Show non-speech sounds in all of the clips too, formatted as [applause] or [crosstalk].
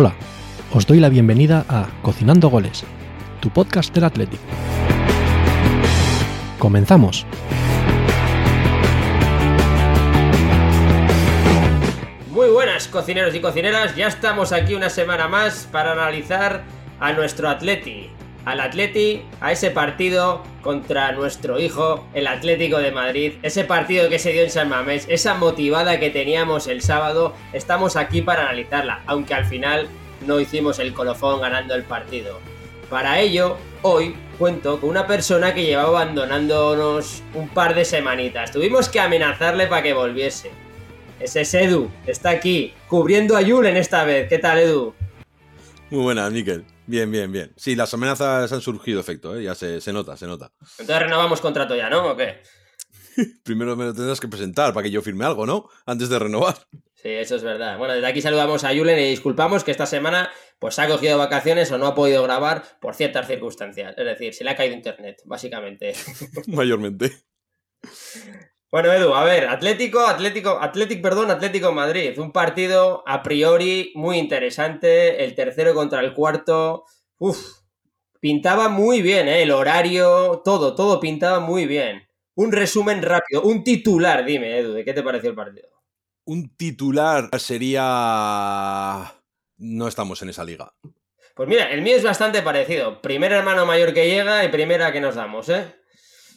Hola, os doy la bienvenida a Cocinando Goles, tu podcast del Atlético. Comenzamos. Muy buenas cocineros y cocineras, ya estamos aquí una semana más para analizar a nuestro Atleti, al Atleti, a ese partido contra nuestro hijo, el Atlético de Madrid, ese partido que se dio en San Mamés, esa motivada que teníamos el sábado, estamos aquí para analizarla, aunque al final no hicimos el colofón ganando el partido. Para ello, hoy cuento con una persona que llevaba abandonándonos un par de semanitas. Tuvimos que amenazarle para que volviese. Ese es Edu, está aquí, cubriendo a Julen esta vez. ¿Qué tal, Edu? Muy buena, Miquel. Bien, bien, bien. Sí, las amenazas han surgido efecto, ¿eh? ya se, se nota, se nota. Entonces renovamos contrato ya, ¿no? ¿O qué? [laughs] Primero me lo tendrás que presentar para que yo firme algo, ¿no? Antes de renovar. Sí, eso es verdad. Bueno, desde aquí saludamos a Julen y disculpamos que esta semana pues ha cogido vacaciones o no ha podido grabar por ciertas circunstancias. Es decir, se le ha caído internet, básicamente. [laughs] Mayormente. [laughs] Bueno, Edu, a ver, Atlético, Atlético, Atlético, perdón, Atlético Madrid. Un partido a priori muy interesante. El tercero contra el cuarto. Uf, pintaba muy bien, ¿eh? El horario, todo, todo pintaba muy bien. Un resumen rápido, un titular, dime, Edu, ¿de qué te pareció el partido? Un titular sería... No estamos en esa liga. Pues mira, el mío es bastante parecido. Primer hermano mayor que llega y primera que nos damos, ¿eh?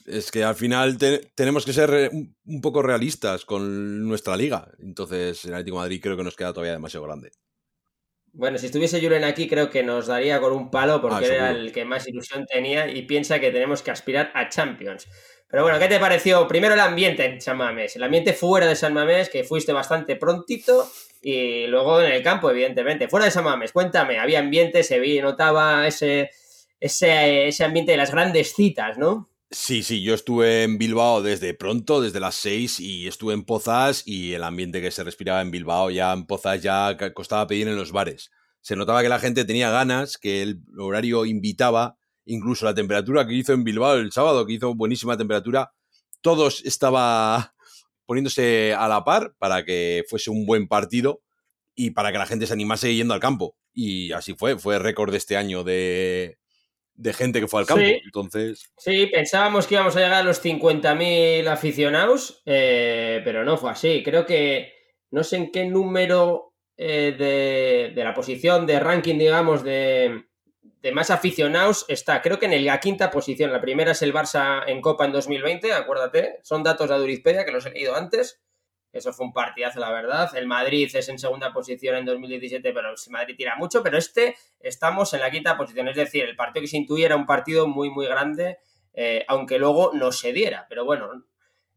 Es que al final te- tenemos que ser un, un poco realistas con nuestra liga. Entonces, el Atlético de Madrid creo que nos queda todavía demasiado grande. Bueno, si estuviese Julen aquí, creo que nos daría con un palo porque Ah, era el que más ilusión tenía y piensa que tenemos que aspirar a Champions. Pero bueno, ¿qué te pareció? Primero el ambiente en San Mamés, el ambiente fuera de San Mamés, que fuiste bastante prontito, y luego en el campo, evidentemente. Fuera de San Mamés, cuéntame, había ambiente, se vi, notaba ese, ese, ese ambiente de las grandes citas, ¿no? Sí, sí, yo estuve en Bilbao desde pronto, desde las 6, y estuve en Pozas y el ambiente que se respiraba en Bilbao ya en Pozas ya costaba pedir en los bares. Se notaba que la gente tenía ganas, que el horario invitaba, incluso la temperatura que hizo en Bilbao el sábado, que hizo buenísima temperatura, todos estaba [laughs] poniéndose a la par para que fuese un buen partido y para que la gente se animase yendo al campo. Y así fue, fue récord de este año de, de gente que fue al campo. Sí. Entonces, Sí, pensábamos que íbamos a llegar a los 50.000 aficionados, eh, pero no fue así. Creo que no sé en qué número eh, de, de la posición de ranking, digamos, de, de más aficionados está. Creo que en la quinta posición. La primera es el Barça en Copa en 2020, acuérdate. Son datos de Adurizpedia que los he leído antes. Eso fue un partidazo, la verdad. El Madrid es en segunda posición en 2017, pero el Madrid tira mucho. Pero este estamos en la quinta posición. Es decir, el partido que se intuía era un partido muy, muy grande, eh, aunque luego no se diera. Pero bueno.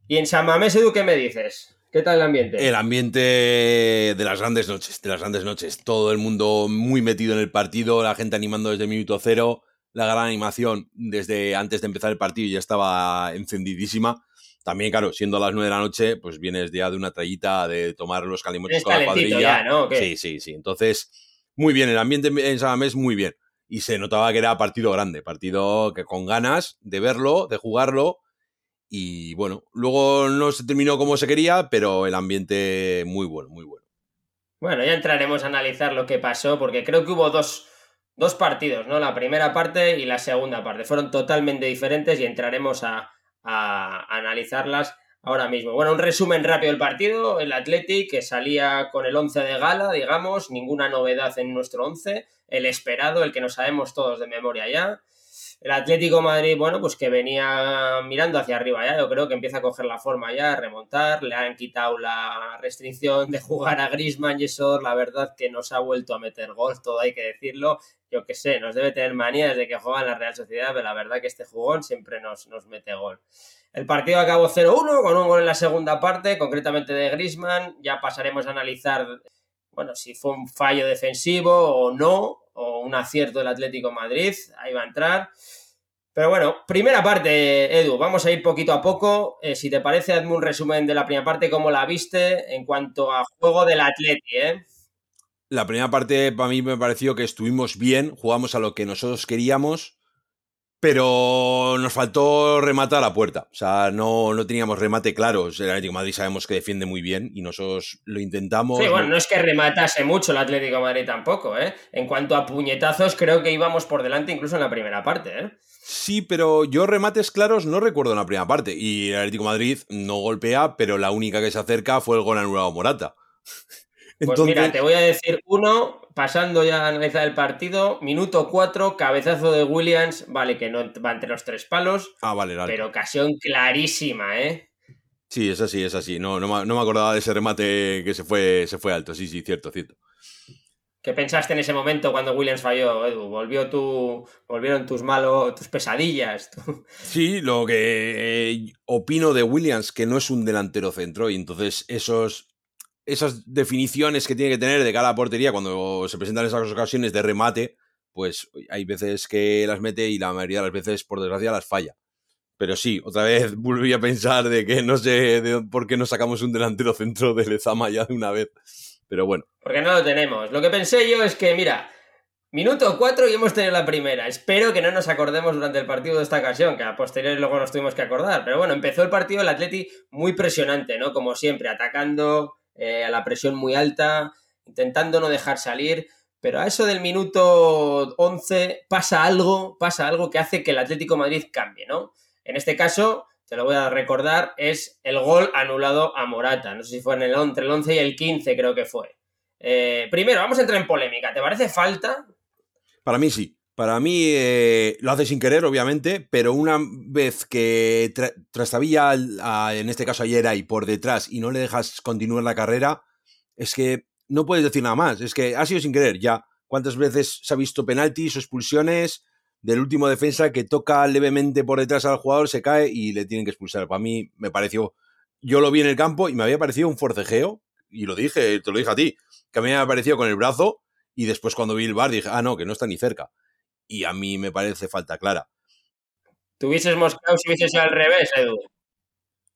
Y en San Mamés, Edu, ¿qué me dices? ¿Qué tal el ambiente? El ambiente de las grandes noches, de las grandes noches. Todo el mundo muy metido en el partido, la gente animando desde el minuto cero, la gran animación desde antes de empezar el partido ya estaba encendidísima. También, claro, siendo a las nueve de la noche, pues vienes ya de una trayita de tomar los calimoches Es con la cuadrilla. ya, ¿no? Sí, sí, sí. Entonces, muy bien, el ambiente en San Mamés muy bien. Y se notaba que era partido grande, partido que con ganas de verlo, de jugarlo. Y bueno, luego no se terminó como se quería, pero el ambiente muy bueno, muy bueno. Bueno, ya entraremos a analizar lo que pasó, porque creo que hubo dos, dos partidos, ¿no? La primera parte y la segunda parte. Fueron totalmente diferentes y entraremos a, analizarlas ahora mismo. Bueno, un resumen rápido del partido. El Athletic que salía con el 11 de gala, digamos, ninguna novedad en nuestro 11. El esperado, el que no sabemos todos de memoria ya. El Atlético Madrid, bueno, pues que venía mirando hacia arriba ya, yo creo que empieza a coger la forma ya, a remontar, le han quitado la restricción de jugar a Griezmann y eso, la verdad que nos ha vuelto a meter gol, todo hay que decirlo, yo que sé, nos debe tener manía desde que juega en la Real Sociedad, pero la verdad que este jugón siempre nos, mete gol. El partido acabó 0-1 con un gol en la segunda parte, concretamente de Griezmann, ya pasaremos a analizar, bueno, si fue un fallo defensivo o no, o un acierto del Atlético Madrid, ahí va a entrar. Pero bueno, primera parte, Edu, vamos a ir poquito a poco. Eh, si te parece, hazme un resumen de la primera parte, cómo la viste en cuanto a juego del Atleti, ¿eh? La primera parte para mí me pareció que estuvimos bien, jugamos a lo que nosotros queríamos, pero nos faltó rematar a puerta. O sea, no, no teníamos remate claro. El Atlético de Madrid sabemos que defiende muy bien y nosotros lo intentamos. Sí, bueno, no es que rematase mucho el Atlético de Madrid tampoco, ¿eh? En cuanto a puñetazos, creo que íbamos por delante incluso en la primera parte, ¿eh? Sí, pero yo remates claros no recuerdo en la primera parte. Y el Atlético de Madrid no golpea, pero la única que se acerca fue el gol anulado Morata. Pues mira, te voy a decir uno, pasando ya a analizar el partido, minuto 4, cabezazo de Williams, vale, que no va entre los tres palos. Ah, vale, vale. Pero ocasión clarísima, ¿eh? Sí, es así, es así. No, no, me acordaba de ese remate que se fue, se fue alto. Sí, sí, cierto, cierto. ¿Qué pensaste en ese momento cuando Williams falló, Edu? ¿Volvió tu, ¿Volvieron tus malos, tus pesadillas? Sí, lo que eh, opino de Williams, que no es un delantero centro, y entonces esos esas definiciones que tiene que tener de cada portería cuando se presentan esas ocasiones de remate, pues hay veces que las mete y la mayoría de las veces, por desgracia, las falla. Pero sí, otra vez [laughs] volví a pensar de que no sé por qué no sacamos un delantero centro de Lezama ya de una vez. Pero bueno. Porque no lo tenemos. Lo que pensé yo es que, mira, minuto 4 y hemos tenido la primera. Espero que no nos acordemos durante el partido de esta ocasión, que a posteriori luego nos tuvimos que acordar. Pero bueno, empezó el partido el Atleti muy presionante, ¿no? Como siempre, atacando, eh, a la presión muy alta, intentando no dejar salir, pero a eso del minuto 11 pasa algo, pasa algo que hace que el Atlético Madrid cambie, ¿no? En este caso, te lo voy a recordar, es el gol anulado a Morata, no sé si fue en el, entre el 11 y el 15 creo que fue. Eh, primero, vamos a entrar en polémica, ¿te parece falta? Para mí sí. Para mí eh, lo hace sin querer, obviamente, pero una vez que trastabilla en este caso ayer ahí por detrás y no le dejas continuar la carrera, es que no puedes decir nada más. Es que ha sido sin querer ya. ¿Cuántas veces se ha visto penaltis o expulsiones del último defensa que toca levemente por detrás al jugador, se cae y le tienen que expulsar? Para mí me pareció, yo lo vi en el campo y me había parecido un forcejeo, y lo dije, te lo dije a ti, que a mí me había parecido con el brazo y después cuando vi el bar dije, ah, no, que no está ni cerca y a mí me parece falta clara. ¿Tú hubieses mosqueado si hubiese sido al revés, Edu?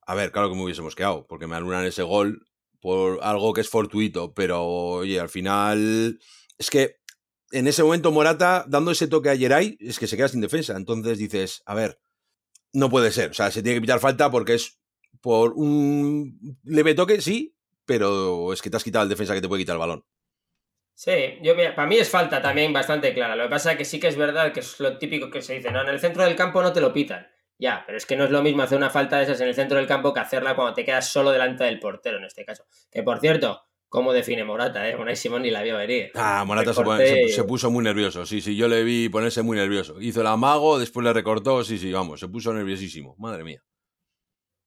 A ver, claro que me hubiese mosqueado, porque me anulan ese gol por algo que es fortuito, pero oye, al final es que en ese momento Morata, dando ese toque a Geray, es que se queda sin defensa. Entonces dices, a ver, no puede ser. O sea, se tiene que pitar falta porque es por un leve toque, sí, pero es que te has quitado el defensa que te puede quitar el balón. Sí, yo para mí es falta también bastante clara. Lo que pasa es que sí que es verdad que es lo típico que se dice, no, en el centro del campo no te lo pitan. Ya, pero es que no es lo mismo hacer una falta de esas en el centro del campo que hacerla cuando te quedas solo delante del portero, en este caso. Que por cierto, ¿cómo define Morata? Eh? Unai Simón ni la vio venir. Ah, Morata se, puso muy nervioso. Sí, sí, yo le vi ponerse muy nervioso. Hizo el amago, después le recortó. Sí, sí, vamos, se puso nerviosísimo. Madre mía.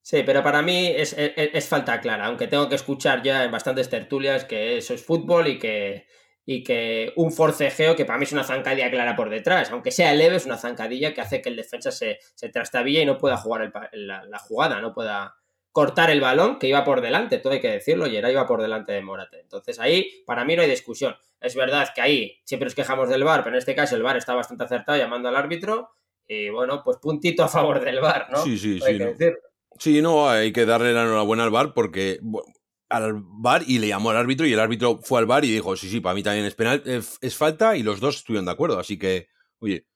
Sí, pero para mí es, es falta clara, aunque tengo que escuchar ya en bastantes tertulias que eso es fútbol y que y que un forcejeo que para mí es una zancadilla clara por detrás, aunque sea leve, es una zancadilla que hace que el defensa se, se trastabille y no pueda jugar la, jugada, no pueda cortar el balón que iba por delante, todo hay que decirlo, y era iba por delante de Morate. Entonces ahí, para mí no hay discusión. Es verdad que ahí siempre nos quejamos del VAR, pero en este caso el VAR está bastante acertado llamando al árbitro y bueno, pues puntito a favor del VAR, ¿no? Sí, sí, sí. Sí, no, hay que darle la enhorabuena al VAR porque al bar y le llamó al árbitro y el árbitro fue al bar y dijo, sí, sí, para mí también es penal, es, falta y los dos estuvieron de acuerdo. Así que, oye,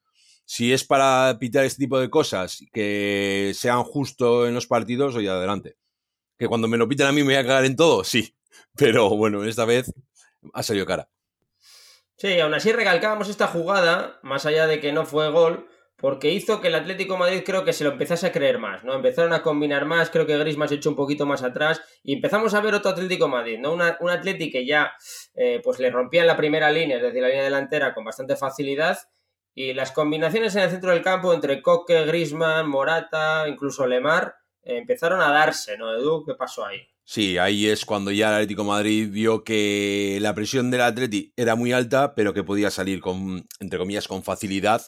si es para pitar este tipo de cosas que sean justo en los partidos, oye, adelante. Que cuando me lo piten a mí me voy a cagar en todo, sí. [laughs] Pero bueno, esta vez ha salido cara. Sí, aún así recalcábamos esta jugada, más allá de que no fue gol, porque hizo que el Atlético Madrid creo que se lo empezase a creer más, ¿no? Empezaron a combinar más, creo que Griezmann se echó un poquito más atrás y empezamos a ver otro Atlético Madrid, ¿no? Una, un Atlético que ya eh, pues le rompía en la primera línea, es decir, la línea delantera con bastante facilidad y las combinaciones en el centro del campo entre Coque, Griezmann, Morata, incluso Lemar, eh, empezaron a darse, ¿no, Edu? ¿Qué pasó ahí? Sí, ahí es cuando ya el Atlético Madrid vio que la presión del Atleti era muy alta, pero que podía salir con, entre comillas, con facilidad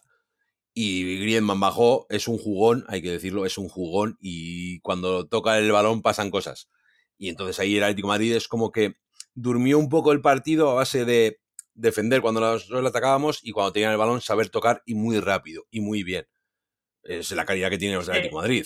y Griezmann bajó, es un jugón, hay que decirlo, es un jugón y cuando toca el balón pasan cosas. Y entonces ahí el Atlético Madrid es como que durmió un poco el partido a base de defender cuando nosotros le atacábamos y cuando tenían el balón saber tocar y muy rápido y muy bien. Es la calidad que tiene los Atlético Madrid.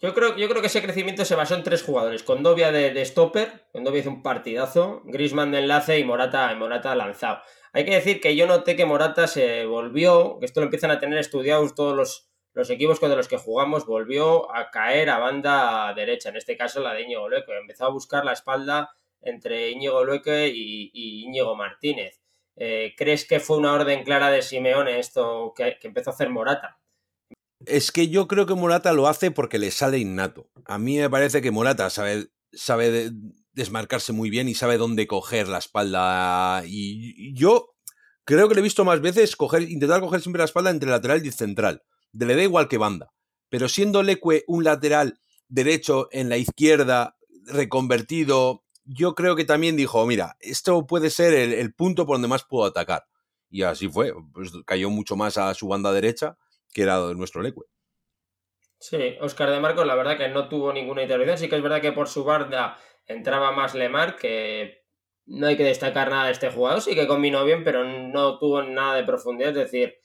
Yo creo, yo creo que ese crecimiento se basó en tres jugadores. Con Dobia de, de stopper, Condovia hizo un partidazo, Grisman de enlace y Morata, Morata lanzado. Hay que decir que yo noté que Morata se volvió, que esto lo empiezan a tener estudiados todos los, equipos con los que jugamos, volvió a caer a banda derecha, en este caso la de Íñigo Lueque. Empezó a buscar la espalda entre Íñigo Lueque y, Íñigo Martínez. Eh, ¿Crees que fue una orden clara de Simeone esto que, empezó a hacer Morata? Es que yo creo que Morata lo hace porque le sale innato. A mí me parece que Morata sabe, sabe desmarcarse muy bien y sabe dónde coger la espalda. Y yo creo que le he visto más veces coger, intentar coger siempre la espalda entre lateral y central. Le da igual que banda. Pero siendo Leque un lateral derecho en la izquierda, reconvertido, yo creo que también dijo, mira, esto puede ser el, punto por donde más puedo atacar. Y así fue, pues cayó mucho más a su banda derecha, que era nuestro Leque. Sí, Oscar de Marcos, la verdad que no tuvo ninguna intervención. Sí que es verdad que por su banda entraba más Lemar, que no hay que destacar nada de este jugador. Sí que combinó bien, pero no tuvo nada de profundidad. Es decir,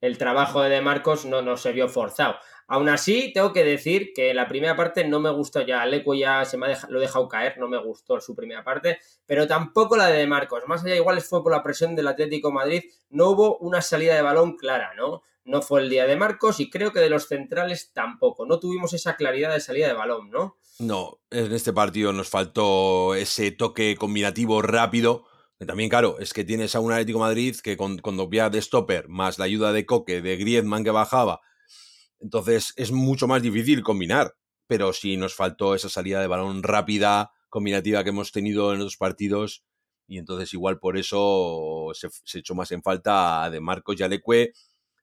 el trabajo de De Marcos no, no se vio forzado. Aún así, tengo que decir que la primera parte no me gustó ya. Aleco ya se me ha lo he dejado caer, no me gustó su primera parte, pero tampoco la de, de Marcos. Más allá, igual fue por la presión del Atlético Madrid, no hubo una salida de balón clara, ¿no? No fue el día de Marcos y creo que de los centrales tampoco. No tuvimos esa claridad de salida de balón, ¿no? No, en este partido nos faltó ese toque combinativo rápido. también, claro, es que tienes a un Atlético Madrid que con, con de stopper, más la ayuda de Coque, de Griezmann que bajaba, entonces es mucho más difícil combinar, pero sí nos faltó esa salida de balón rápida, combinativa que hemos tenido en otros partidos y entonces igual por eso se, echó más en falta de Marcos Yalecue.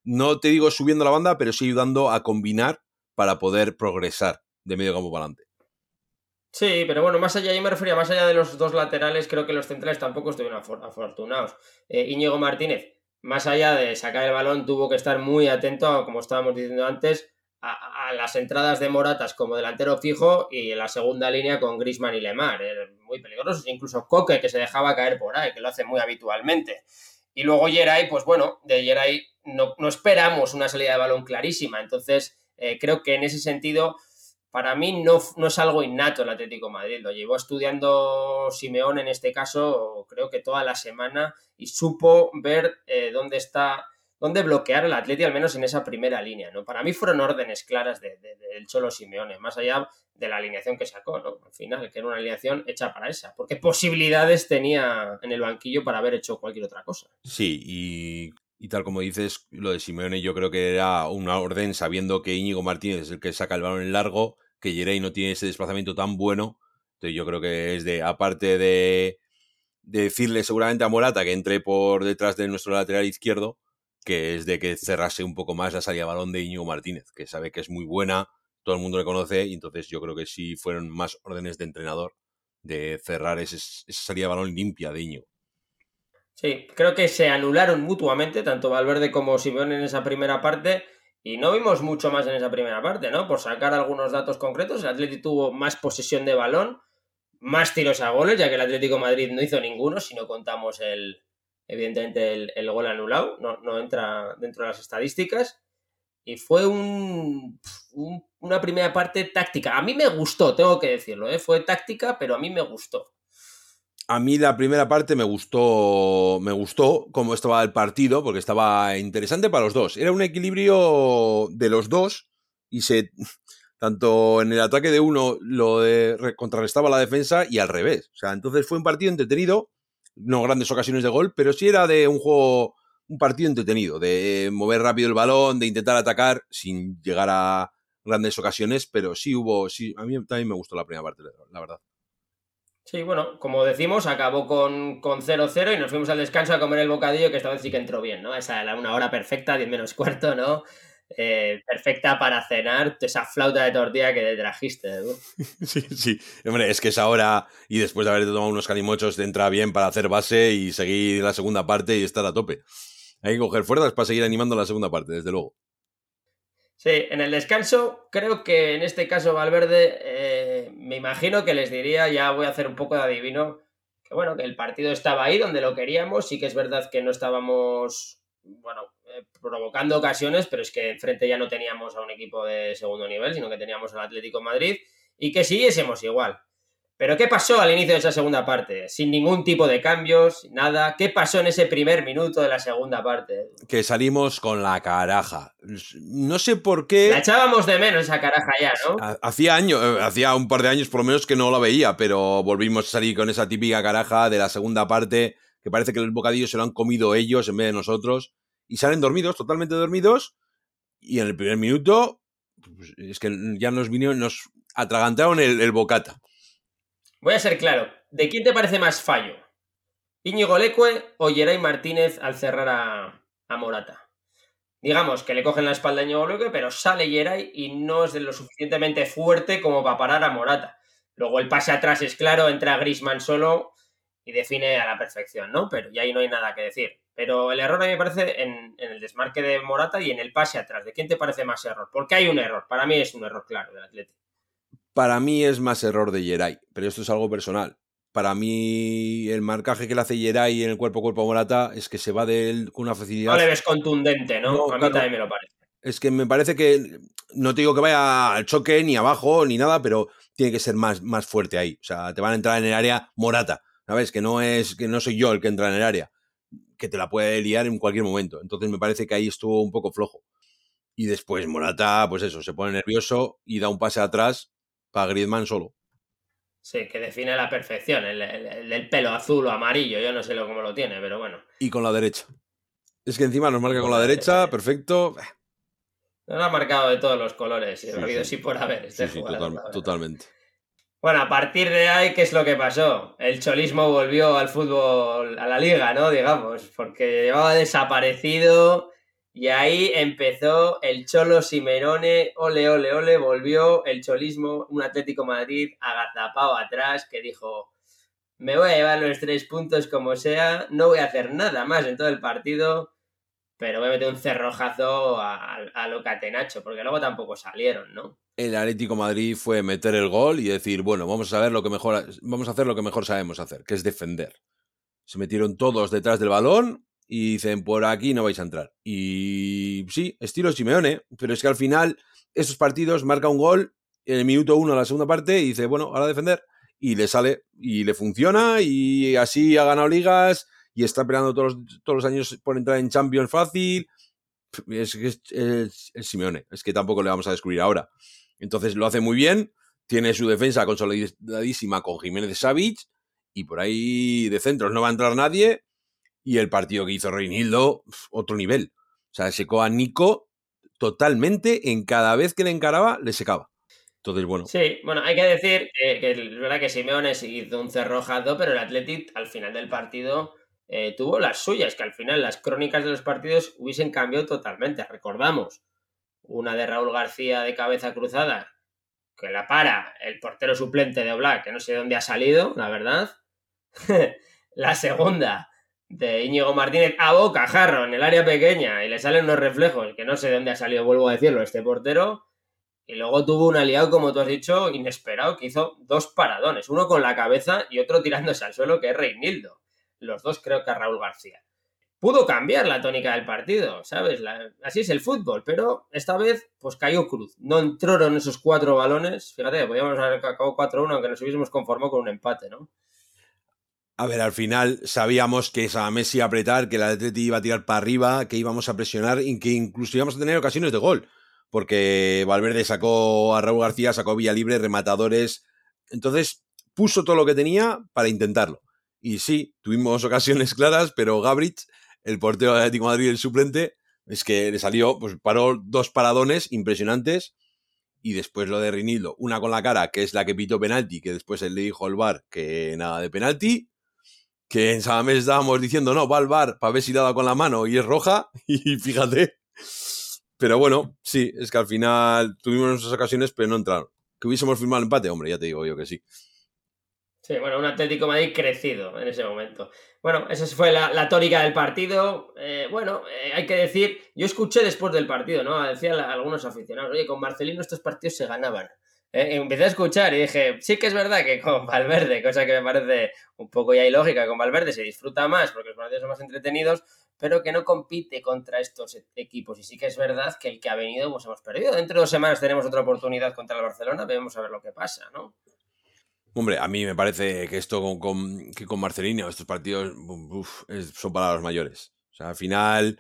No te digo subiendo la banda, pero sí ayudando a combinar para poder progresar de medio campo para adelante. Sí, pero bueno, más allá, yo me refería, más allá de los dos laterales, creo que los centrales tampoco estuvieron afortunados. Eh, Íñigo Martínez, más allá de sacar el balón, tuvo que estar muy atento, como estábamos diciendo antes, a, las entradas de Moratas como delantero fijo y en la segunda línea con Grisman y Lemar. muy peligrosos. Incluso Coque, que se dejaba caer por ahí, que lo hace muy habitualmente. Y luego Geray, pues bueno, de Geray no, no esperamos una salida de balón clarísima. Entonces, eh, creo que en ese sentido para mí no, no, es algo innato el Atlético Madrid. Lo llevó estudiando Simeón en este caso, creo que toda la semana, y supo ver eh, dónde está, dónde bloquear el Atlético, al menos en esa primera línea. ¿no? Para mí fueron órdenes claras del Cholo Simeone, más allá de la alineación que sacó, ¿no? Al final, que era una alineación hecha para esa. Porque posibilidades tenía en el banquillo para haber hecho cualquier otra cosa. Sí, y y tal como dices, lo de Simeone yo creo que era una orden sabiendo que Íñigo Martínez es el que saca el balón en largo, que Jerey no tiene ese desplazamiento tan bueno. Entonces yo creo que es de, aparte de, decirle seguramente a Morata que entre por detrás de nuestro lateral izquierdo, que es de que cerrase un poco más la salida de balón de Íñigo Martínez, que sabe que es muy buena, todo el mundo le conoce, y entonces yo creo que sí fueron más órdenes de entrenador de cerrar esa salida de balón limpia de Íñigo. Sí, creo que se anularon mutuamente, tanto Valverde como Simeone en esa primera parte, y no vimos mucho más en esa primera parte, ¿no? Por sacar algunos datos concretos, el Atlético tuvo más posesión de balón, más tiros a goles, ya que el Atlético Madrid no hizo ninguno, si no contamos el, evidentemente, el, gol anulado, no, entra dentro de las estadísticas. Y fue un, una primera parte táctica. A mí me gustó, tengo que decirlo, ¿eh? fue táctica, pero a mí me gustó. A mí la primera parte me gustó, me gustó cómo estaba el partido, porque estaba interesante para los dos. Era un equilibrio de los dos y se, tanto en el ataque de uno lo contrarrestaba la defensa y al revés. O sea, entonces fue un partido entretenido, no grandes ocasiones de gol, pero sí era de un juego, un partido entretenido, de mover rápido el balón, de intentar atacar sin llegar a grandes ocasiones, pero sí hubo, sí, a mí también me gustó la primera parte, la verdad. Sí, bueno, como decimos, acabó con 0-0 y nos fuimos al descanso a comer el bocadillo, que esta vez sí que entró bien, ¿no? Esa era una hora perfecta, 10 menos cuarto, ¿no? Eh, perfecta para cenar, esa flauta de tortilla que te trajiste. [laughs] Sí, sí. Hombre, es que esa hora y después de haberte tomado unos calimochos te entra bien para hacer base y seguir la segunda parte y estar a tope. Hay que coger fuerzas para seguir animando la segunda parte, desde luego. Sí, en el descanso creo que en este caso Valverde eh, me imagino que les diría, ya voy a hacer un poco de adivino, que bueno, que el partido estaba ahí donde lo queríamos, sí que es verdad que no estábamos, bueno, eh, provocando ocasiones, pero es que enfrente ya no teníamos a un equipo de segundo nivel, sino que teníamos al Atlético Madrid y que siguiésemos igual. Pero ¿qué pasó al inicio de esa segunda parte? Sin ningún tipo de cambios, nada. ¿Qué pasó en ese primer minuto de la segunda parte? Que salimos con la caraja. No sé por qué. La echábamos de menos esa caraja ya, ¿no? Hacía años, eh, hacía un par de años por lo menos que no la veía, pero volvimos a salir con esa típica caraja de la segunda parte, que parece que el bocadillo se lo han comido ellos en vez de nosotros. Y salen dormidos, totalmente dormidos. Y en el primer minuto, pues, es que ya nos vinieron, nos atragantaron el bocata. Voy a ser claro. ¿De quién te parece más fallo? ¿Íñigo Leque o Geray Martínez al cerrar a, Morata? Digamos que le cogen la espalda a Íñigo Leque, pero sale Geray y no es de lo suficientemente fuerte como para parar a Morata. Luego el pase atrás es claro, entra Grisman solo y define a la perfección, ¿no? Pero ya ahí no hay nada que decir. Pero el error a mí me parece en, en, el desmarque de Morata y en el pase atrás. ¿De quién te parece más error? Porque hay un error. Para mí es un error claro del Atlético. Para mí es más error de Yeray, pero esto es algo personal. Para mí, el marcaje que le hace Yeray en el cuerpo a cuerpo Morata es que se va de él con una facilidad. No le ves contundente, ¿no? a mí también me lo parece. Es que me parece que. No te digo que vaya al choque, ni abajo, ni nada, pero tiene que ser más, más fuerte ahí. O sea, te van a entrar en el área Morata. ¿Sabes? Que no es. que no soy yo el que entra en el área. Que te la puede liar en cualquier momento. Entonces me parece que ahí estuvo un poco flojo. Y después Morata, pues eso, se pone nervioso y da un pase atrás para Griezmann solo. Sí, que define la perfección, el, del pelo azul o amarillo, yo no sé lo, cómo lo tiene, pero bueno. Y con la derecha. Es que encima nos marca con, la, derecha, perfecto. Nos ha marcado de todos los colores, y sí, sí. por haber. Este sí, totalmente. Bueno, a partir de ahí, ¿qué es lo que pasó? El cholismo volvió al fútbol, a la liga, ¿no? Digamos, porque llevaba desaparecido y ahí empezó el Cholo Simerone, ole, ole, ole, volvió el cholismo, un Atlético Madrid agazapado atrás que dijo, me voy a llevar los tres puntos como sea, no voy a hacer nada más en todo el partido, pero voy a meter un cerrojazo a, a, lo catenacho, porque luego tampoco salieron, ¿no? El Atlético Madrid fue meter el gol y decir, bueno, vamos a ver lo que mejor, vamos a hacer lo que mejor sabemos hacer, que es defender. Se metieron todos detrás del balón y dicen, por aquí no vais a entrar. Y sí, estilo Simeone, pero es que al final esos partidos marca un gol en el minuto uno de la segunda parte y dice, bueno, ahora defender. Y le sale, y le funciona, y así ha ganado ligas, y está peleando todos los, todos los años por entrar en Champions fácil. Es que es, Simeone, es que tampoco le vamos a descubrir ahora. Entonces lo hace muy bien, tiene su defensa consolidadísima con Jiménez Savic, y por ahí de centros no va a entrar nadie, y el partido que hizo Reinildo, otro nivel. O sea, secó a Nico totalmente en cada vez que le encaraba, le secaba. Entonces, bueno. Sí, bueno, hay que decir que, es verdad que Simeone hizo un cerrojado, pero el Athletic al final del partido eh, tuvo las suyas, que al final las crónicas de los partidos hubiesen cambiado totalmente. Recordamos una de Raúl García de cabeza cruzada, que la para el portero suplente de Oblak, que no sé de dónde ha salido, la verdad. [laughs] la segunda, de Íñigo Martínez a boca, jarro, en el área pequeña, y le salen unos reflejos, que no sé de dónde ha salido, vuelvo a decirlo, este portero. Y luego tuvo un aliado, como tú has dicho, inesperado, que hizo dos paradones, uno con la cabeza y otro tirándose al suelo, que es Reinildo. Los dos creo que a Raúl García. Pudo cambiar la tónica del partido, ¿sabes? así es el fútbol, pero esta vez, pues cayó cruz. No entraron esos cuatro balones. Fíjate, podíamos haber acabado 4-1, aunque nos hubiésemos conformado con un empate, ¿no? A ver, al final sabíamos que esa Messi a apretar, que el Atleti iba a tirar para arriba, que íbamos a presionar y que incluso íbamos a tener ocasiones de gol. Porque Valverde sacó a Raúl García, sacó a Villalibre, rematadores. Entonces puso todo lo que tenía para intentarlo. Y sí, tuvimos ocasiones claras, pero Gabrich, el portero de Atlético Madrid, el suplente, es que le salió, pues paró dos paradones impresionantes. Y después lo de Rinildo, una con la cara, que es la que pitó penalti, que después él le dijo al bar que nada de penalti que en Samamés estábamos diciendo, no, va al bar para ver si le ha dado con la mano y es roja, [laughs] y fíjate. Pero bueno, sí, es que al final tuvimos nuestras ocasiones, pero no entraron. ¿Que hubiésemos firmado el empate? Hombre, ya te digo yo que sí. Sí, bueno, un Atlético Madrid crecido en ese momento. Bueno, esa fue la, tónica del partido. Eh, bueno, eh, hay que decir, yo escuché después del partido, ¿no? Decían algunos aficionados, oye, con Marcelino estos partidos se ganaban. Eh, empecé a escuchar y dije, sí que es verdad que con [laughs] Valverde, cosa que me parece un poco ya ilógica, con Valverde se disfruta más porque los partidos son más entretenidos, pero que no compite contra estos equipos. Y sí que es verdad que el que ha venido, pues hemos perdido. Dentro de dos semanas tenemos otra oportunidad contra el Barcelona, vemos a ver lo que pasa, ¿no? Hombre, a mí me parece que esto con, con que con Marcelino, estos partidos son palabras mayores. O sea, al final,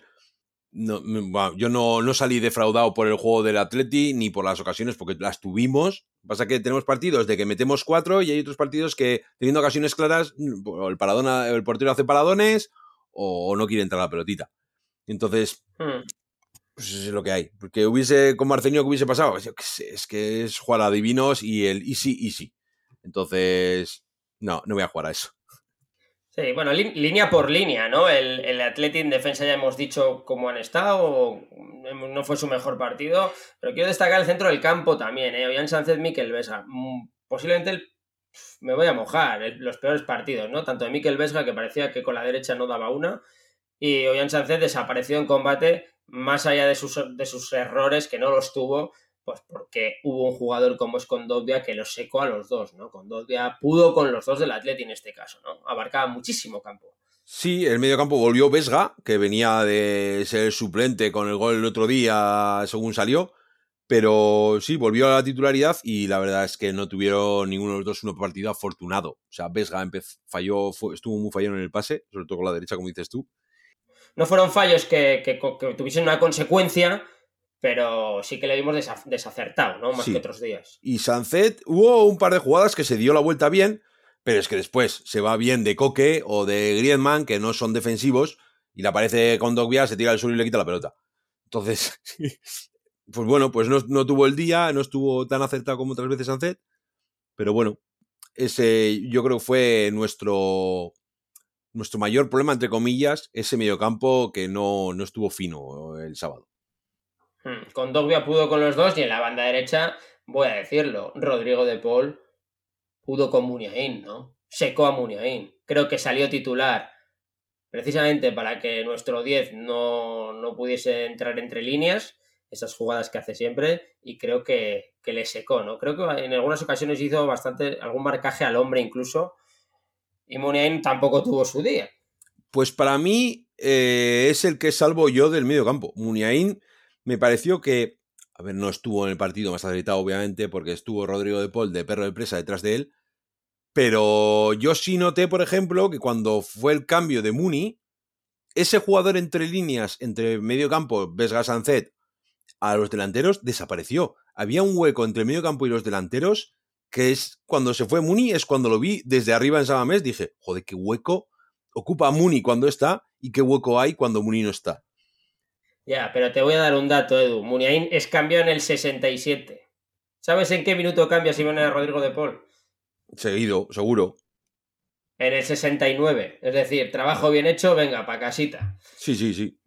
no, yo no, no, salí defraudado por el juego del Atleti ni por las ocasiones, porque las tuvimos. Pasa que tenemos partidos de que metemos cuatro y hay otros partidos que, teniendo ocasiones claras, el, paradona, el portero hace paradones o, no quiere entrar la pelotita. Entonces, hmm. pues es lo que hay. Porque hubiese, con Marcelino, que hubiese pasado? Es que es jugar a divinos y el easy, easy. Entonces, no, no voy a jugar a eso. Bueno, línea por línea, ¿no? El, el Athletic en defensa ya hemos dicho cómo han estado, no fue su mejor partido, pero quiero destacar el centro del campo también, ¿eh? Ollán Sánchez, Miquel Vesga. Mm, posiblemente me voy a mojar, los peores partidos, ¿no? Tanto de Miquel Vesga, que parecía que con la derecha no daba una, y Ollán Sánchez desapareció en combate, más allá de sus errores, que no los tuvo, pues porque hubo un jugador como es Condovia que los secó a los dos, ¿no? Condovia pudo con los dos del Atleti en este caso, ¿no? Abarcaba muchísimo campo. Sí, el medio campo volvió Vesga, que venía de ser suplente con el gol el otro día, según salió, pero sí, volvió a la titularidad y la verdad es que no tuvieron ninguno de los dos un partido afortunado. O sea, Vesga falló, estuvo muy fallón en el pase, sobre todo con la derecha, como dices tú. No fueron fallos que, que tuviesen una consecuencia, pero sí que le vimos desacertado, ¿no? Más que otros días. Y Sancet, hubo un par de jugadas que se dio la vuelta bien, pero es que después se va bien de Coque o de Griezmann, que no son defensivos, y le aparece con Dogbia, se tira al suelo y le quita la pelota. Entonces, [laughs] pues bueno, pues no, tuvo el día, no estuvo tan acertado como otras veces Sancet, pero bueno, ese yo creo que fue nuestro, nuestro mayor problema, entre comillas, ese mediocampo que no, no estuvo fino el sábado. Hmm, con Dogbia pudo con los dos y en la banda derecha, voy a decirlo, Rodrigo de Paul pudo con Muniain, ¿no? Secó a Muniain. Creo que salió titular precisamente para que nuestro 10 no, no, pudiese entrar entre líneas, esas jugadas que hace siempre, y creo que, que, le secó, ¿no? Creo que en algunas ocasiones hizo bastante, algún marcaje al hombre incluso, y Muniain tampoco tuvo su día. Pues para mí eh, es el que salvo yo del medio campo. Muniain me pareció que, a ver, no estuvo en el partido más acertado, obviamente, porque estuvo Rodrigo de Paul de perro de presa detrás de él, pero yo sí noté, por ejemplo, que cuando fue el cambio de Muni, ese jugador entre líneas, entre medio campo, Vesga Sancet, a los delanteros, desapareció. Había un hueco entre medio campo y los delanteros, que es cuando se fue Muni, es cuando lo vi desde arriba en Samamés, dije, joder, qué hueco ocupa Muni cuando está y qué hueco hay cuando Muni no está. Ya, pero te voy a dar un dato, Edu. Muniain es cambio en el 67. ¿Sabes en qué minuto cambia si viene Rodrigo de Paul? Seguido, seguro. En el 69. Es decir, trabajo bien hecho, venga, pa' casita. Sí, sí, sí.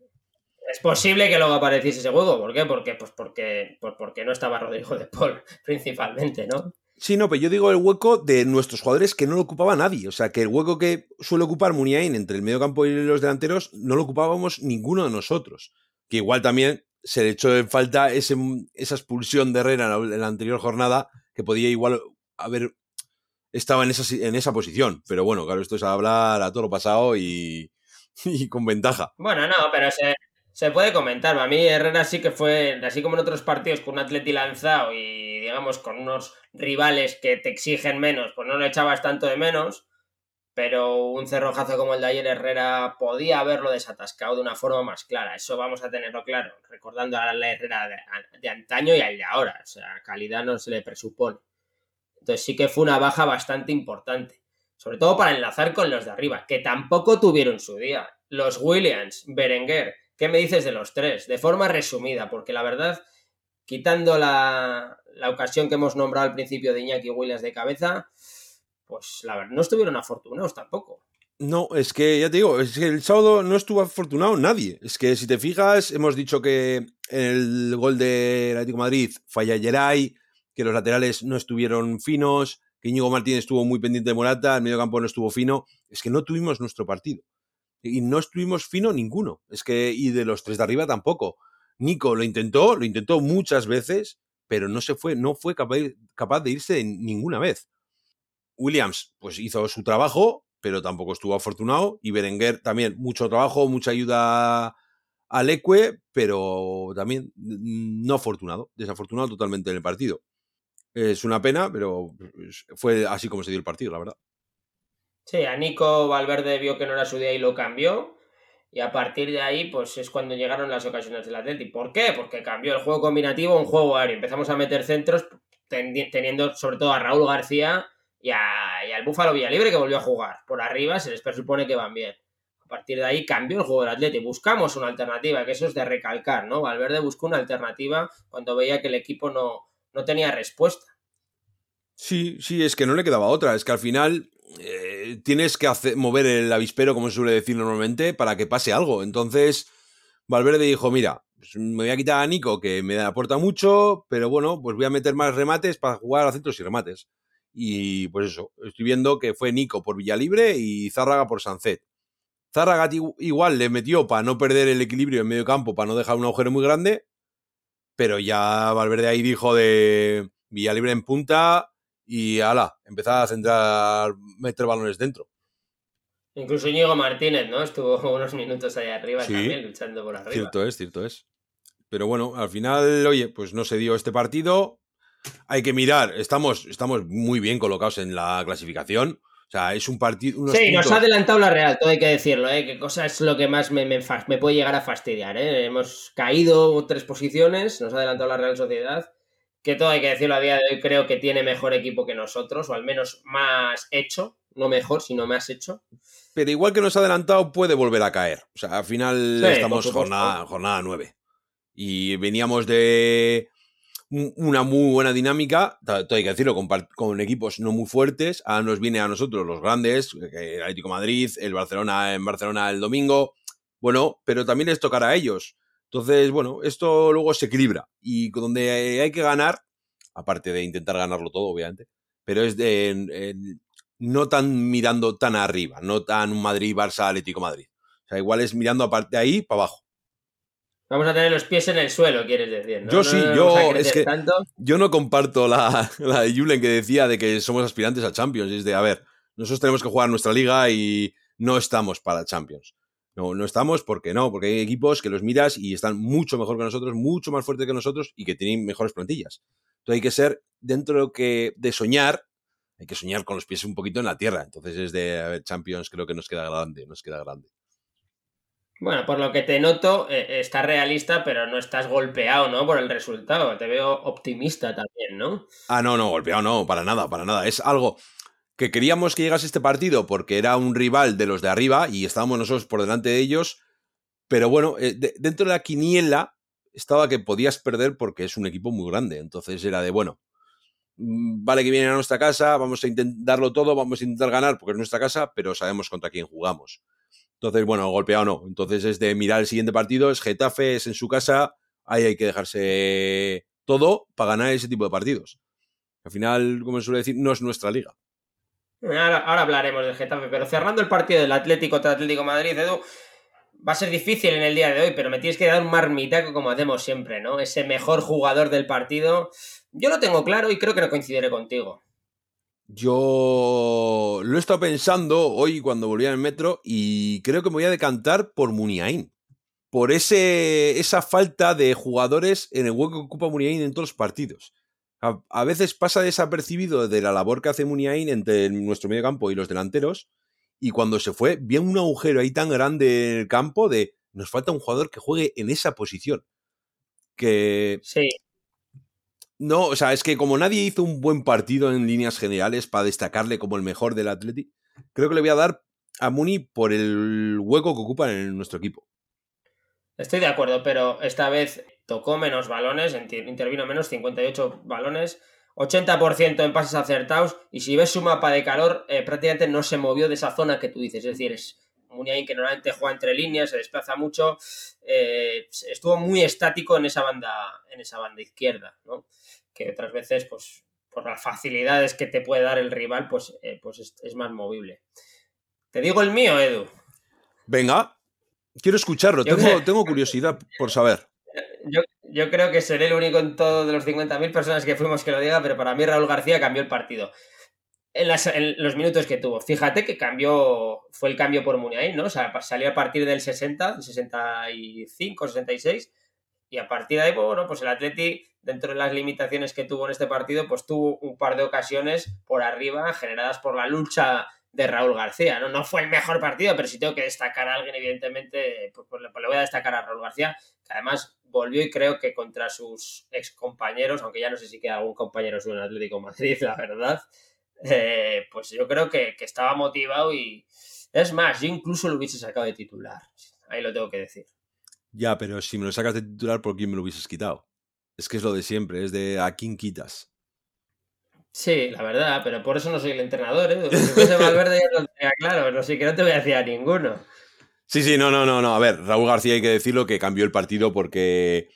Es posible que luego apareciese ese juego. ¿Por qué? Porque, pues porque, pues porque no estaba Rodrigo de Paul, [laughs] principalmente, ¿no? Sí, no, pero yo digo el hueco de nuestros jugadores que no lo ocupaba nadie. O sea, que el hueco que suele ocupar Muniain entre el medio campo y los delanteros no lo ocupábamos ninguno de nosotros que igual también se le echó en falta ese, esa expulsión de Herrera en la, anterior jornada, que podía igual haber estado en esa, en esa posición. Pero bueno, claro, esto es hablar a todo lo pasado [laughs] y, con ventaja. Bueno, no, pero se, puede comentar. A mí Herrera sí que fue, así como en otros partidos, con un atleti lanzado y digamos con unos rivales que te exigen menos, pues no le echabas tanto de menos pero un cerrojazo como el de ayer Herrera podía haberlo desatascado de una forma más clara. Eso vamos a tenerlo claro, recordando a la Herrera de, antaño y al de ahora. O sea, calidad no se le presupone. Entonces sí que fue una baja bastante importante. Sobre todo para enlazar con los de arriba, que tampoco tuvieron su día. Los Williams, Berenguer, ¿qué me dices de los tres? De forma resumida, porque la verdad, quitando la, la ocasión que hemos nombrado al principio de Iñaki Williams de cabeza, pues la verdad, no estuvieron afortunados tampoco. No, es que ya te digo, es que el sábado no estuvo afortunado nadie. Es que si te fijas, hemos dicho que el gol de Atlético Madrid falla Geray, que los laterales no estuvieron finos, que Íñigo Martínez estuvo muy pendiente de Morata, el medio campo no estuvo fino. Es que no tuvimos nuestro partido. Y no estuvimos fino ninguno. Es que, y de los tres de arriba tampoco. Nico lo intentó, lo intentó muchas veces, pero no se fue, no fue capaz, capaz de irse ninguna vez. Williams pues hizo su trabajo, pero tampoco estuvo afortunado. Y Berenguer también mucho trabajo, mucha ayuda al Ecue, pero también no afortunado, desafortunado totalmente en el partido. Es una pena, pero fue así como se dio el partido, la verdad. Sí, a Nico Valverde vio que no era su día y lo cambió. Y a partir de ahí, pues es cuando llegaron las ocasiones del Atlético. ¿Por qué? Porque cambió el juego combinativo a un juego aéreo. Empezamos a meter centros teniendo sobre todo a Raúl García al Búfalo Villalibre que volvió a jugar. Por arriba se les presupone que van bien. A partir de ahí cambió el juego del Atlético. Buscamos una alternativa, que eso es de recalcar, ¿no? Valverde buscó una alternativa cuando veía que el equipo no, no tenía respuesta. Sí, sí, es que no le quedaba otra. Es que al final eh, tienes que mover el avispero, como se suele decir normalmente, para que pase algo. Entonces, Valverde dijo, mira, pues me voy a quitar a Nico, que me aporta mucho, pero bueno, pues voy a meter más remates para jugar a centros y remates. Y pues eso, estoy viendo que fue Nico por Villalibre y Zárraga por Sancet. Zárraga igual le metió para no perder el equilibrio en medio campo, para no dejar un agujero muy grande, pero ya Valverde ahí dijo de Villalibre en punta, y ala, empezaba a centrar, meter balones dentro. Incluso Íñigo Martínez, ¿no? Estuvo [laughs] unos minutos ahí arriba también luchando por arriba. Cierto es, cierto es. Pero bueno, al final, oye, pues no se dio este partido. Hay que mirar, estamos, estamos muy bien colocados en la clasificación. O sea, es un partido. Sí, nos ha adelantado la Real, todo hay que decirlo, ¿eh? Que cosa es lo que más me, me, me puede llegar a fastidiar, ¿eh? Hemos caído tres posiciones, nos ha adelantado la Real Sociedad que todo hay que decirlo a día de hoy, creo que tiene mejor equipo que nosotros, o al menos más hecho, no mejor, sino más hecho. Pero igual que nos ha adelantado, puede volver a caer. O sea, al final estamos jornada, jornada 9. Y veníamos de una muy buena dinámica, todo hay que decirlo, con, equipos no muy fuertes. Ahora nos viene a nosotros los grandes, el Atlético Madrid, el Barcelona en Barcelona el domingo. Bueno, pero también les tocará a ellos. Entonces, bueno, esto luego se equilibra y donde hay que ganar, aparte de intentar ganarlo todo, obviamente, pero es de no tan mirando tan arriba, no tan Madrid, Barça, Atlético, Madrid. O sea, igual es mirando aparte de ahí para abajo. Vamos a tener los pies en el suelo, quieres decir. Yo sí, yo es que yo no comparto la, la de Julen que decía de que somos aspirantes a Champions. Es de, a ver, nosotros tenemos que jugar nuestra liga y no estamos para Champions. No, no estamos porque no, porque hay equipos que los miras y están mucho mejor que nosotros, mucho más fuertes que nosotros y que tienen mejores plantillas. Entonces hay que ser, dentro de, lo que, de soñar, hay que soñar con los pies un poquito en la tierra. Entonces es de, a ver, Champions creo que nos queda grande, nos queda grande. Bueno, por lo que te noto, eh, estás realista, pero no estás golpeado, ¿no? Por el resultado. Te veo optimista también, ¿no? Ah, no, no, golpeado no, para nada, para nada. Es algo que queríamos que llegase este partido porque era un rival de los de arriba y estábamos nosotros por delante de ellos, pero bueno, eh, dentro de la quiniela estaba que podías perder porque es un equipo muy grande, entonces era de, bueno, mm, vale que vienen a nuestra casa, vamos a intentarlo todo, vamos a intentar ganar porque es nuestra casa, pero sabemos contra quién jugamos. Entonces, bueno, golpeado no. Entonces es de mirar el siguiente partido, es Getafe, es en su casa, ahí hay que dejarse todo para ganar ese tipo de partidos. Al final, como se suele decir, no es nuestra liga. Ahora, hablaremos del Getafe, pero cerrando el partido del Atlético contra Atlético Madrid, Edu, va a ser difícil en el día de hoy, pero me tienes que dar un marmitaco como hacemos siempre, ¿no? Ese mejor jugador del partido. Yo lo tengo claro y creo que no coincidiré contigo. Yo lo he estado pensando hoy cuando volví al metro y creo que me voy a decantar por Muniain. Por ese, esa falta de jugadores en el hueco que ocupa Muniain en todos los partidos a, veces pasa desapercibido de la labor que hace Muniain entre nuestro medio campo y los delanteros. Y cuando se fue, vi un agujero ahí tan grande en el campo de nos falta un jugador que juegue en esa posición. Que. Sí. No, o sea, es que como nadie hizo un buen partido en líneas generales para destacarle como el mejor del Atleti, creo que le voy a dar a Muni por el hueco que ocupa en nuestro equipo. Estoy de acuerdo, pero esta vez tocó menos balones, intervino menos, 58 balones, 80% en pases acertados, y si ves su mapa de calor, eh, prácticamente no se movió de esa zona que tú dices, es decir, es Muniain que normalmente juega entre líneas, se desplaza mucho, eh, estuvo muy estático en esa banda, en esa banda izquierda, ¿no? Que otras veces, pues, por las facilidades que te puede dar el rival, pues, eh, pues es, es más movible. Te digo el mío, Edu. Venga, quiero escucharlo, tengo, tengo curiosidad por saber yo, creo que seré el único en todos de los 50.000 personas que fuimos que lo diga, pero para mí Raúl García cambió el partido. En, los minutos que tuvo. Fíjate que cambió, fue el cambio por Muniain, ¿no? O sea, salió a partir del 60, 65, 66, y a partir de ahí, pues, bueno, pues el Atleti, dentro de las limitaciones que tuvo en este partido, pues tuvo un par de ocasiones por arriba generadas por la lucha de Raúl García. No, no fue el mejor partido, pero si tengo que destacar a alguien, evidentemente, pues, pues, le, voy a destacar a Raúl García, que además volvió y creo que contra sus ex compañeros, aunque ya no sé si queda algún compañero suyo en Atlético Madrid, la verdad, eh, pues yo creo que, que estaba motivado y es más, yo incluso lo hubiese sacado de titular. Ahí lo tengo que decir. Ya, pero si me lo sacas de titular, ¿por quién me lo hubieses quitado? Es que es lo de siempre, es de a quién quitas. Sí, la verdad, pero por eso no soy el entrenador, ¿eh? Si Valverde ya lo tenía claro, no sé que no te voy a decir a ninguno. Sí, sí, no, no, no, no. A ver, Raúl García hay que decirlo que cambió el partido porque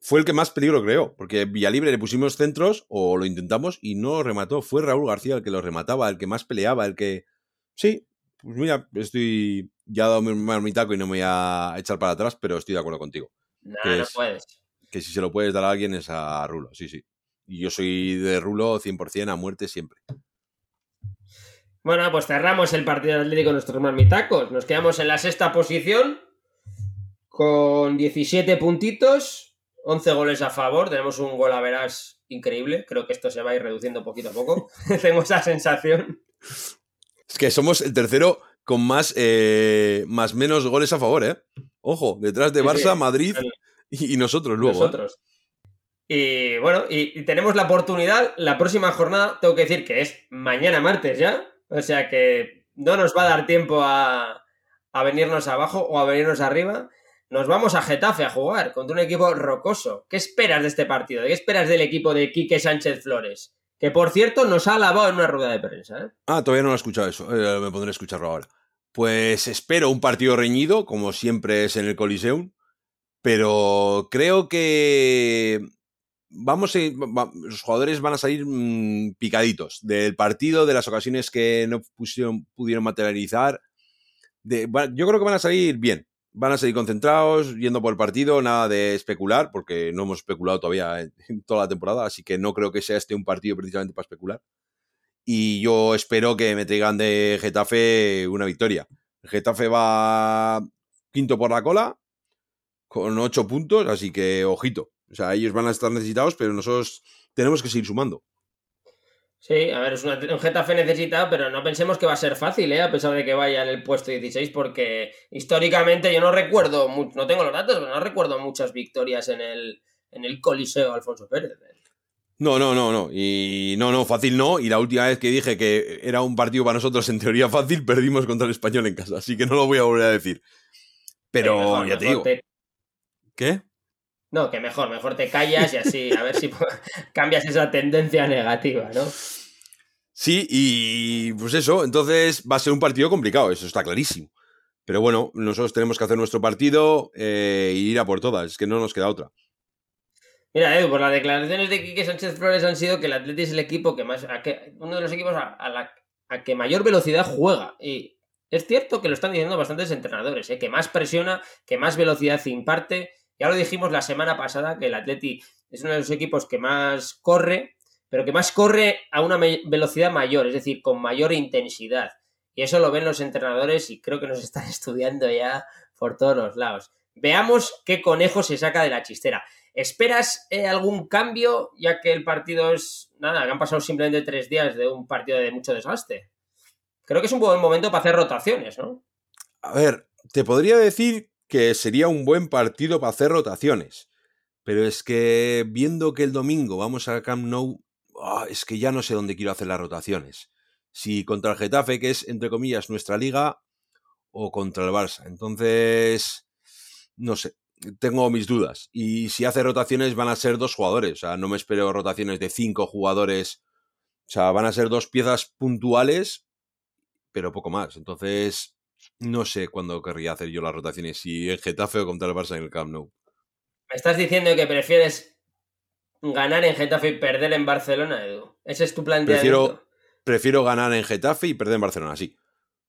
fue el que más peligro creó. Porque Villalibre le pusimos centros, o lo intentamos, y no lo remató. Fue Raúl García el que lo remataba, el que más peleaba, el que. Sí, pues mira, estoy. Ya he dado mi taco y no me voy a echar para atrás, pero estoy de acuerdo contigo. No, no puedes. Que si se lo puedes dar a alguien es a Rulo, sí, sí. Y yo soy de Rulo 100% a muerte siempre. Bueno, pues cerramos el partido del Atlético con nuestros marmitacos. Nos quedamos en la sexta posición con 17 puntitos, 11 goles a favor. Tenemos un gol a veras increíble. Creo que esto se va a ir reduciendo poquito a poco. [laughs] [laughs] Tengo esa sensación. Es que somos el tercero con más, eh, más menos goles a favor, ¿eh? Ojo, detrás de Barça, Madrid y, nosotros luego. ¿eh? Nosotros. Y bueno, y, tenemos la oportunidad, la próxima jornada, tengo que decir que es mañana martes ya, o sea que no nos va a dar tiempo a, a venirnos abajo o a venirnos arriba. Nos vamos a Getafe a jugar contra un equipo rocoso. ¿Qué esperas de este partido? ¿Qué esperas del equipo de Quique Sánchez Flores? Que por cierto nos ha alabado en una rueda de prensa. ¿eh? Ah, todavía no lo he escuchado eso. Eh, me pondré a escucharlo ahora. Pues espero un partido reñido, como siempre es en el Coliseum. Pero creo que vamos a, los jugadores van a salir mm, picaditos del partido, de las ocasiones que no pusieron, pudieron materializar. De, yo creo que van a salir bien. Van a salir concentrados, yendo por el partido, nada de especular, porque no hemos especulado todavía en, toda la temporada, así que no creo que sea este un partido precisamente para especular. Y yo espero que me traigan de Getafe una victoria. Getafe va quinto por la cola, con ocho puntos, así que ojito. O sea, ellos van a estar necesitados, pero nosotros tenemos que seguir sumando. Sí, a ver, es un Getafe necesitado, pero no pensemos que va a ser fácil, ¿eh? a pesar de que vaya en el puesto 16, porque históricamente yo no recuerdo, no tengo los datos, pero no recuerdo muchas victorias en el, en el Coliseo Alfonso Pérez. ¿eh? No, no, no, no. Y no, no, fácil no. Y la última vez que dije que era un partido para nosotros en teoría fácil, perdimos contra el español en casa. Así que no lo voy a volver a decir. Pero ya te digo. ¿Qué? No, que mejor, mejor te callas y así, a ver si [laughs] cambias esa tendencia negativa, ¿no? Sí, y pues eso, entonces va a ser un partido complicado, eso está clarísimo. Pero bueno, nosotros tenemos que hacer nuestro partido e ir a por todas, es que no nos queda otra. Mira, Edu, por las declaraciones de Quique Sánchez Flores han sido que el Atleti es el equipo que más, uno de los equipos a, la, a que mayor velocidad juega. Y es cierto que lo están diciendo bastantes entrenadores, ¿eh? que más presiona, que más velocidad imparte ya lo dijimos la semana pasada que el Atleti es uno de los equipos que más corre, pero que más corre a una velocidad mayor, es decir, con mayor intensidad. Y eso lo ven los entrenadores y creo que nos [laughs] están estudiando ya por todos los lados. Veamos qué conejo se saca de la chistera. ¿Esperas eh, algún cambio, ya que el partido es. Nada, han pasado simplemente tres días de un partido de mucho desgaste? Creo que es un buen momento para hacer rotaciones, ¿no? A ver, te podría decir que sería un buen partido para hacer rotaciones. Pero es que viendo que el domingo vamos a Camp Nou, ah, es que ya no sé dónde quiero hacer las rotaciones. Si contra el Getafe, que es entre comillas nuestra liga, o contra el Barça. Entonces, no sé, tengo mis dudas. Y si hace rotaciones van a ser dos jugadores. O sea, no me espero rotaciones de cinco jugadores. O sea, van a ser dos piezas puntuales, pero poco más. Entonces, no sé cuándo querría hacer yo las rotaciones, si en Getafe o contra el Barça en el Camp Nou. ¿Me estás diciendo que prefieres ganar en Getafe y perder en Barcelona, Edu? ¿Ese es tu planteamiento? Prefiero, prefiero ganar en Getafe y perder en Barcelona, sí.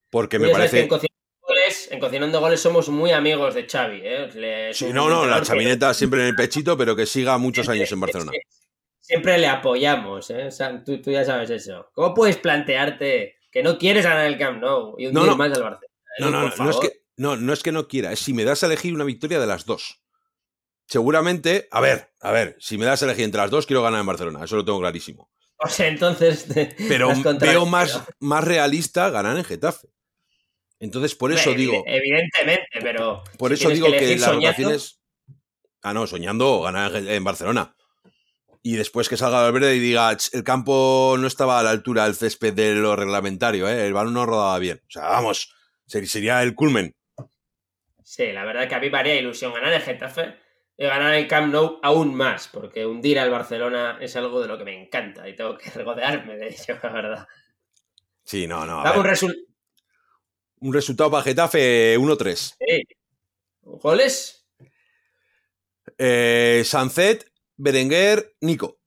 Porque me parece... en, Cocinando goles, somos muy amigos de Xavi. ¿eh? sí, no, no, la chavineta siempre en el pechito, pero que siga muchos años en Barcelona. Siempre le apoyamos, ¿eh? tú, ya sabes eso. ¿Cómo puedes plantearte que no quieres ganar el Camp Nou y un día más al Barcelona? No, no, no, es que, no, no es que no quiera, es si me das a elegir una victoria de las dos. seguramente, a ver, a ver, si me das a elegir entre las dos, quiero ganar en Barcelona, eso lo tengo clarísimo. O sea, entonces. [laughs] Pero veo más, más realista ganar en Getafe. Entonces, por eso digo. Evidentemente, pero. Por eso digo que, las rotaciones. Ah, no, soñando ganar en Barcelona. Y después que salga verde y diga, el campo no estaba a la altura del césped de lo reglamentario, ¿eh? el balón no rodaba bien. O sea, vamos, sería el culmen. Sí, la verdad que a mí me haría ilusión ganar en Getafe y ganar el Camp Nou aún más, porque hundir al Barcelona es algo de lo que me encanta y tengo que [laughs] regodearme de ello, la verdad. Sí, no, no. un, un, resultado para Getafe 1-3. Sí. ¿Goles? Eh, Sancet, Berenguer, Nico.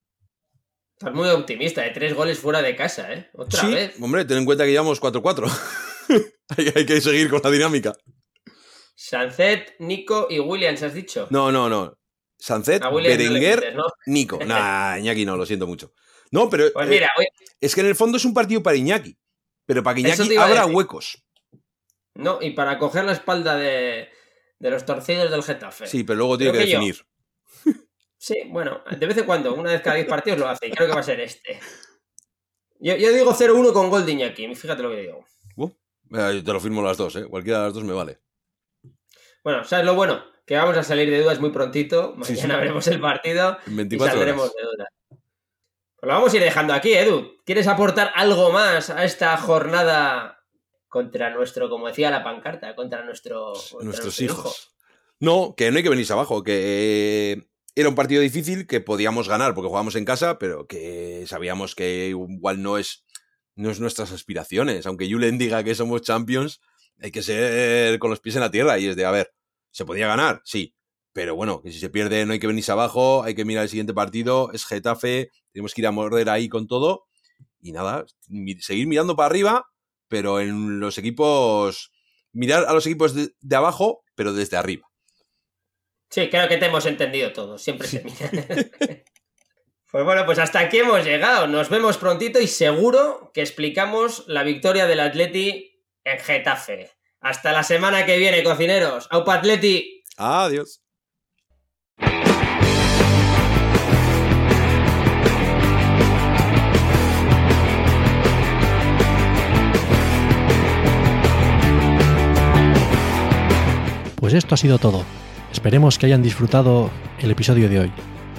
Estás muy optimista, de ¿eh? tres goles fuera de casa, ¿eh? Otra sí, vez. Hombre, ten en cuenta que llevamos 4-4. [laughs] [laughs] hay que seguir con la dinámica. Sancet, Nico y Williams, ¿has dicho? No, no, no. Sancet, Berenguer, Nico. [laughs] Nah, Iñaki no, lo siento mucho. No, pero. Pues mira, eh, es que en el fondo es un partido para Iñaki. Pero para que Iñaki abra huecos. No, y para coger la espalda de, los torcidos del Getafe. Sí, pero luego tiene que, definir. Sí, bueno, de vez en cuando, una vez cada 10 partidos lo hace. Y creo que va a ser este. Yo, digo 0-1 con gol de Iñaki. Fíjate lo que digo. Uh, te lo firmo las dos, ¿eh? Cualquiera de las dos me vale. Bueno, ¿sabes lo bueno? Que vamos a salir de dudas muy prontito. Mañana veremos el partido y saldremos de dudas. Pues lo vamos a ir dejando aquí, Edu. ¿Quieres aportar algo más a esta jornada contra nuestro, como decía la pancarta, contra nuestro nuestros hijos? No, que no hay que venirse abajo, que eh, era un partido difícil que podíamos ganar porque jugamos en casa, pero que sabíamos que igual no es, no es nuestras aspiraciones. Aunque Julen diga que somos champions, hay que ser con los pies en la tierra y es de, a ver, ¿se podía ganar? Sí. Pero bueno, que si se pierde no hay que venirse abajo, hay que mirar el siguiente partido, es Getafe, tenemos que ir a morder ahí con todo. Y nada, seguir mirando para arriba, pero en los equipos, mirar a los equipos de, abajo, pero desde arriba. Sí, creo que te hemos entendido todo, siempre se mira. [laughs] Pues bueno, pues hasta aquí hemos llegado. Nos vemos prontito y seguro que explicamos la victoria del Atleti en Getafe. Hasta la semana que viene, cocineros. ¡Aupa Atleti! Adiós. Pues esto ha sido todo. Esperemos que hayan disfrutado el episodio de hoy.